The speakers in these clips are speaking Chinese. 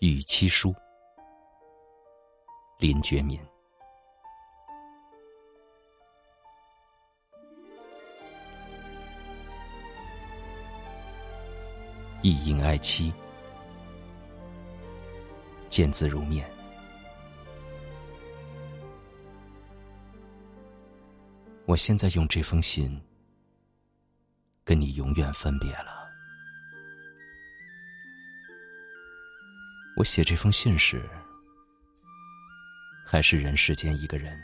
与妻书，林觉民。一应爱妻，见字如面。我现在用这封信，跟你永远分别了。我写这封信时，还是人世间一个人；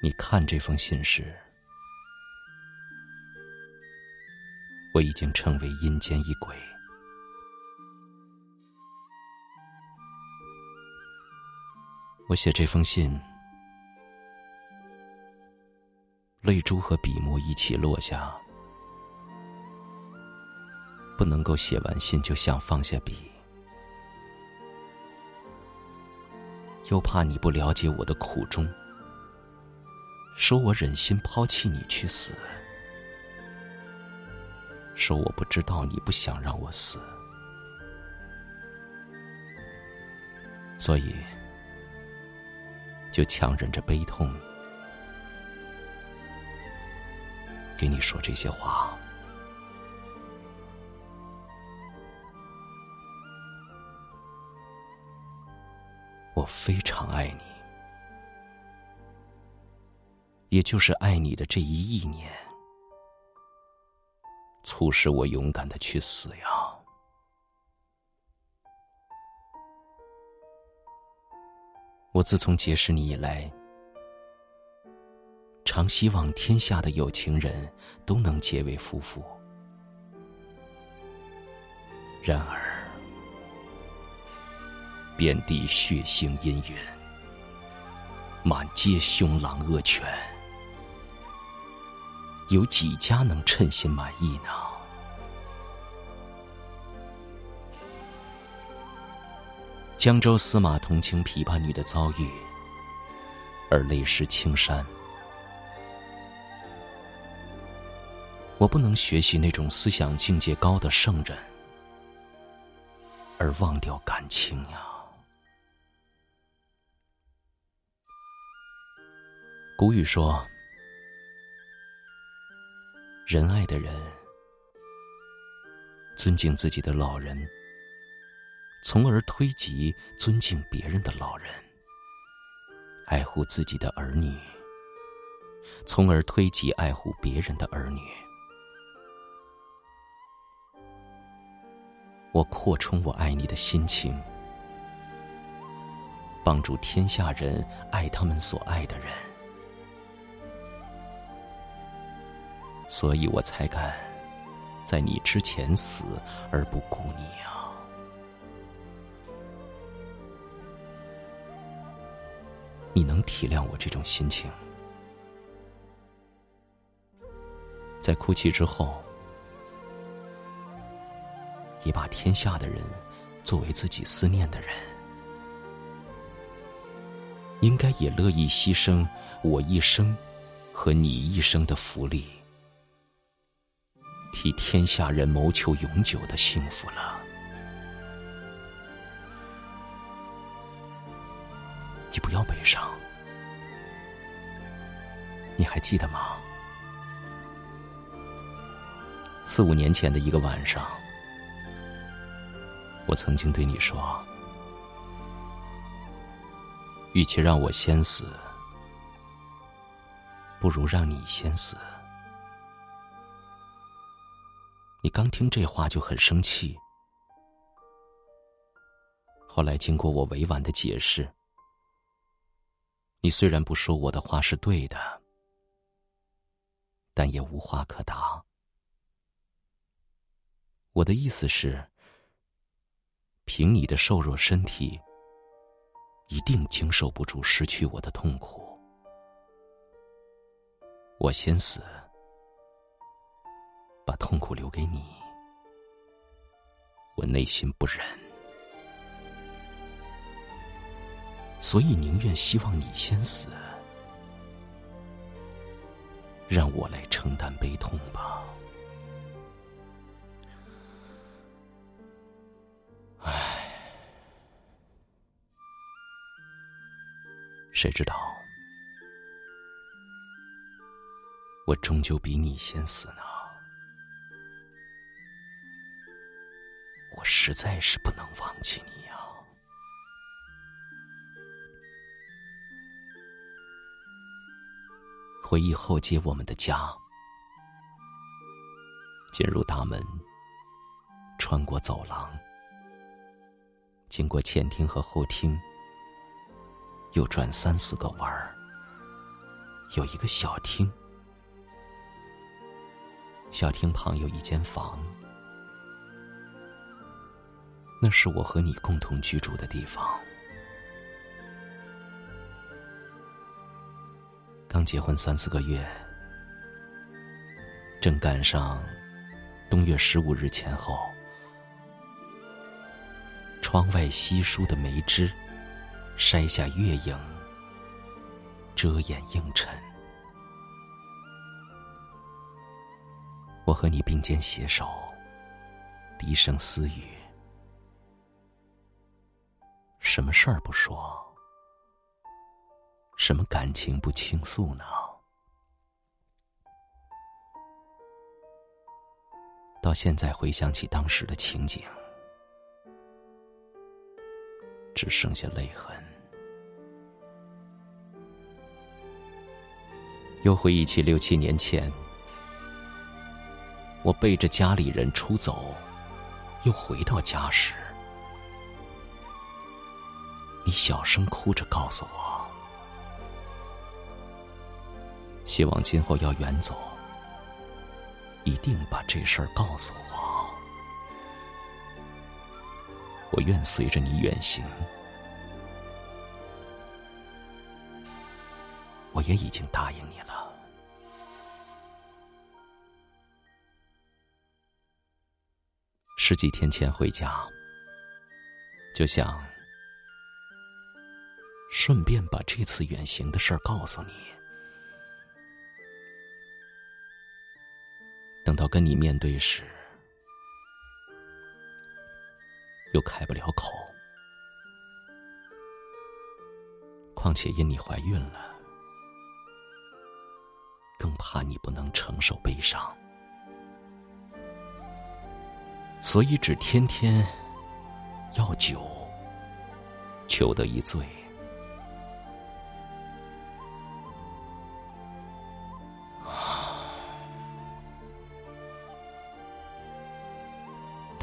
你看这封信时，我已经成为阴间一鬼。我写这封信。泪珠和笔墨一起落下，不能够写完信就想放下笔，又怕你不了解我的苦衷，说我忍心抛弃你去死，说我不知道你不想让我死，所以就强忍着悲痛。给你说这些话，我非常爱你，也就是爱你的这一亿年，促使我勇敢的去死呀！我自从结识你以来。常希望天下的有情人都能结为夫妇，然而遍地血腥阴云，满街凶狼恶犬，有几家能称心满意呢？江州司马同情琵琶女的遭遇，而泪湿青衫。我不能学习那种思想境界高的圣人，而忘掉感情呀。古语说：“仁爱的人尊敬自己的老人，从而推及尊敬别人的老人；爱护自己的儿女，从而推及爱护别人的儿女。”我扩充我爱你的心情，帮助天下人爱他们所爱的人，所以我才敢在你之前死而不顾你啊！你能体谅我这种心情？在哭泣之后。也把天下的人作为自己思念的人，应该也乐意牺牲我一生和你一生的福利，替天下人谋求永久的幸福了。你不要悲伤，你还记得吗？四五年前的一个晚上。我曾经对你说：“与其让我先死，不如让你先死。”你刚听这话就很生气。后来经过我委婉的解释，你虽然不说我的话是对的，但也无话可答。我的意思是。凭你的瘦弱身体，一定经受不住失去我的痛苦。我先死，把痛苦留给你我内心不忍。所以宁愿希望你先死让我来承担悲痛吧。唉谁知道我终究比你先死呢？实在是不能忘记你呀。回忆后街我们的家，进入大门，穿过走廊，经过前厅和后厅，又转三四个弯儿，有一个小厅，小厅旁有一间房。那是我和你共同居住的地方。刚结婚三四个月，正赶上冬月十五日前后，窗外稀疏的梅枝筛下月影，遮掩映衬。我和你并肩携手，低声私语。什么事儿不说？什么感情不倾诉呢？到现在回想起当时的情景，只剩下泪痕。又回忆起六七年前，我背着家里人出走，又回到家时。你小声哭着告诉我，希望今后要远走，一定把这事儿告诉我。我愿随着你远行，我也已经答应你了。十几天前回家，就想。顺便把这次远行的事儿告诉你。等到跟你面对时，又开不了口。况且因你怀孕了，更怕你不能承受悲伤，所以只天天要酒，求得一醉。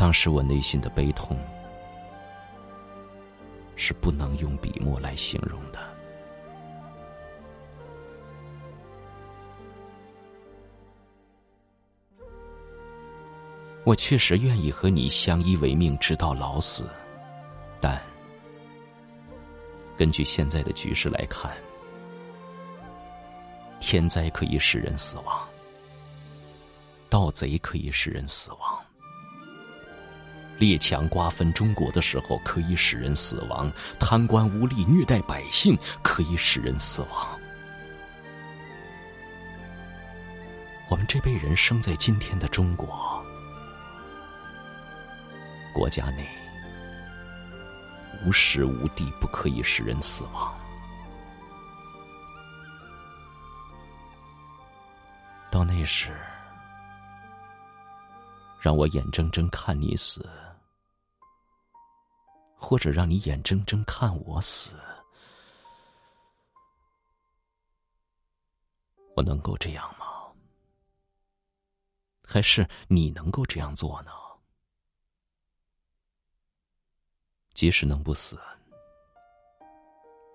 当时我内心的悲痛，是不能用笔墨来形容的。我确实愿意和你相依为命，直到老死，但根据现在的局势来看，天灾可以使人死亡，盗贼可以使人死亡。列强瓜分中国的时候，可以使人死亡；贪官污吏虐待百姓，可以使人死亡。我们这辈人生在今天的中国，国家内无时无地不可以使人死亡。到那时，让我眼睁睁看你死。或者让你眼睁睁看我死，我能够这样吗？还是你能够这样做呢？即使能不死，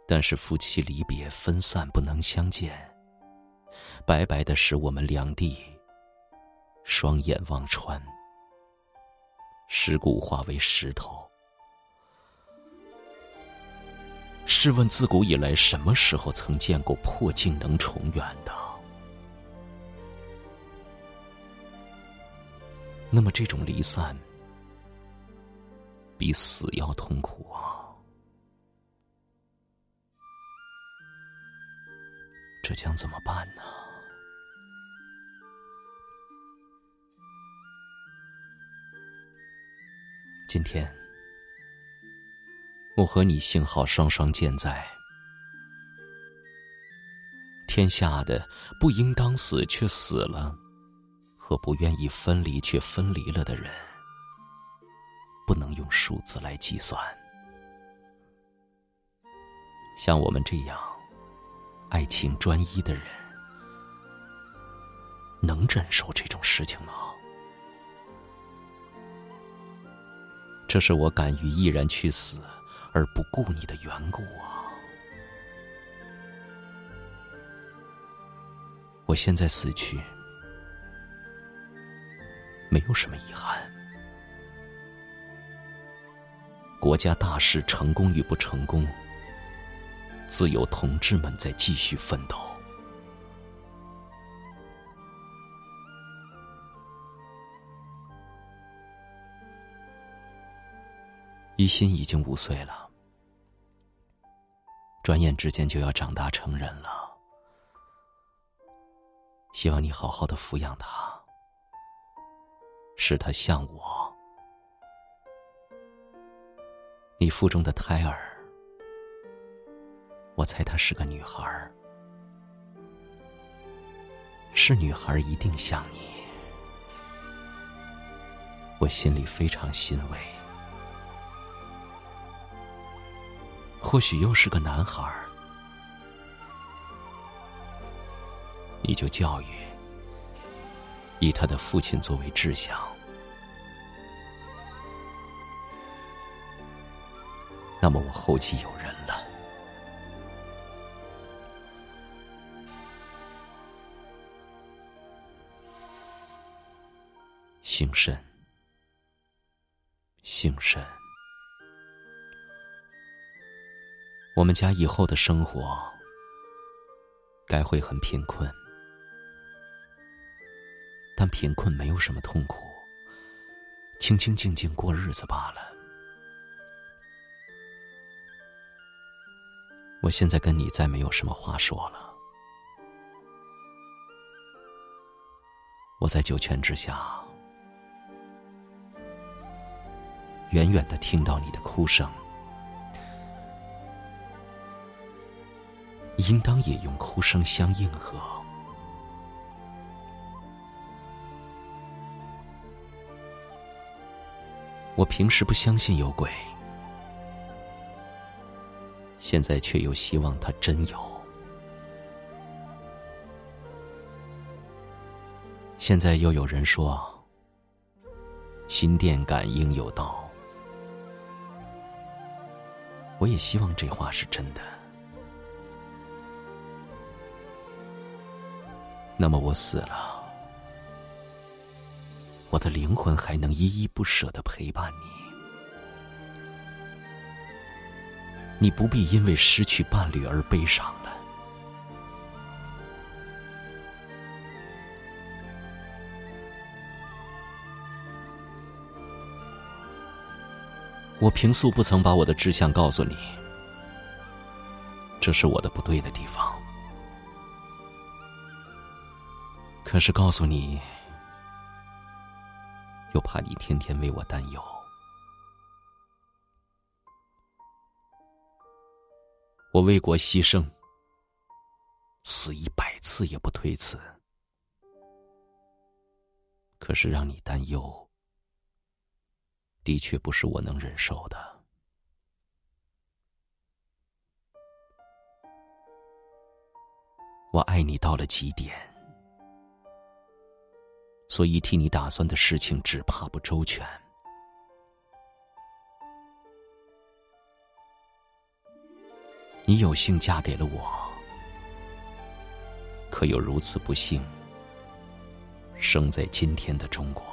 但是夫妻离别分散不能相见，白白的使我们两地双眼望穿，尸骨化为石头。试问，自古以来，什么时候曾见过破镜能重圆的？那么，这种离散比死要痛苦啊！这将怎么办呢？今天。我和你幸好双双健在，天下的不应当死却死了，和不愿意分离却分离了的人，不能用数字来计算。像我们这样爱情专一的人，能忍受这种事情吗？这是我敢于毅然去死而不顾你的缘故啊！我现在死去，没有什么遗憾。国家大事成功与不成功。自有同志们在继续奋斗。一心已经五岁了，转眼之间就要长大成人了。希望你好好的抚养他，使他像我，你腹中的胎儿。我猜她是个女孩，是女孩一定像你，我心里非常欣慰。或许又是个男孩儿，你就教育，以他的父亲作为志向，那么我后继有人了。姓甚，姓甚。我们家以后的生活，该会很贫困，但贫困没有什么痛苦，清清静静过日子罢了。我现在跟你再没有什么话说了，我在九泉之下。远远的听到你的哭声，应当也用哭声相应和。我平时不相信有鬼，现在却又希望他真有。现在又有人说，心电感应有道。我也希望这话是真的。那么我死了，我的灵魂还能依依不舍的陪伴你。你不必因为失去伴侣而悲伤了。我平素不曾把我的志向告诉你，这是我的不对的地方。可是告诉你，又怕你天天为我担忧。我为国牺牲，死一百次也不推辞。可是让你担忧。的确不是我能忍受的。我爱你到了极点，所以替你打算的事情只怕不周全。你有幸嫁给了我，可有如此不幸，生在今天的中国？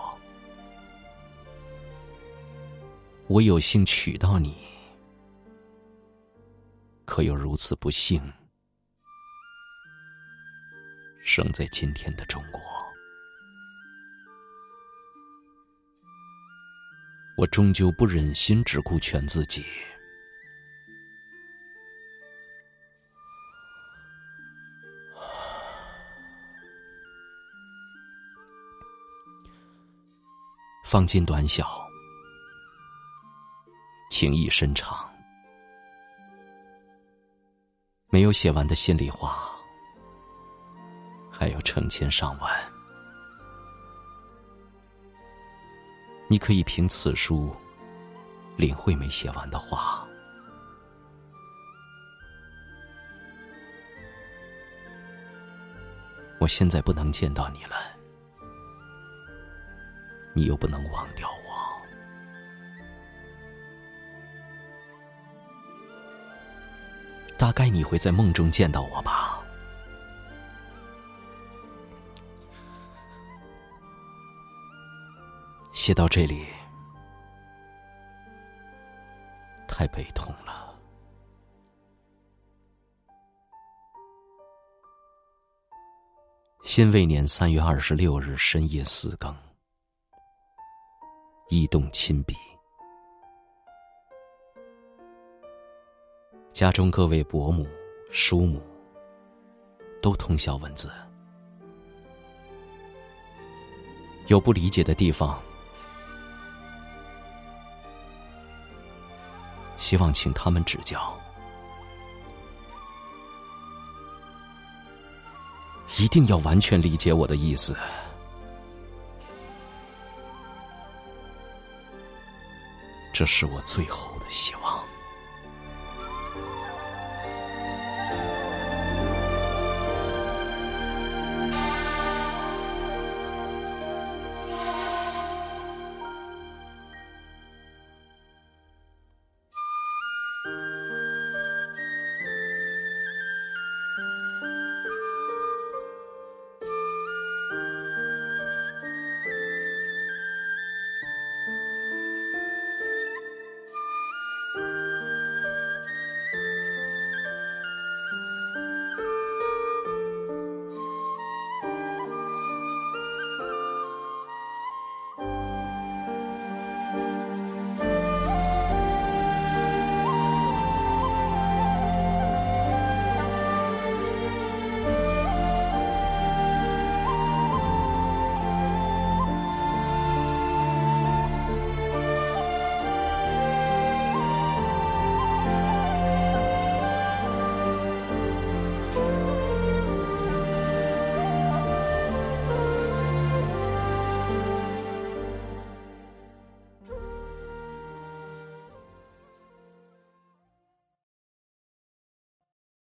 我有幸娶到你，可又如此不幸，生在今天的中国。我终究不忍心只顾全自己，方巾短小。情意深长，没有写完的心里话，还有成千上万。你可以凭此书领会没写完的话。我现在不能见到你了，你又不能忘掉我。大概你会在梦中见到我吧。写到这里，太悲痛了。辛未年三月二十六日深夜四更，异动亲笔。家中各位伯母、叔母都通晓文字，有不理解的地方，希望请他们指教。一定要完全理解我的意思，这是我最后的希望。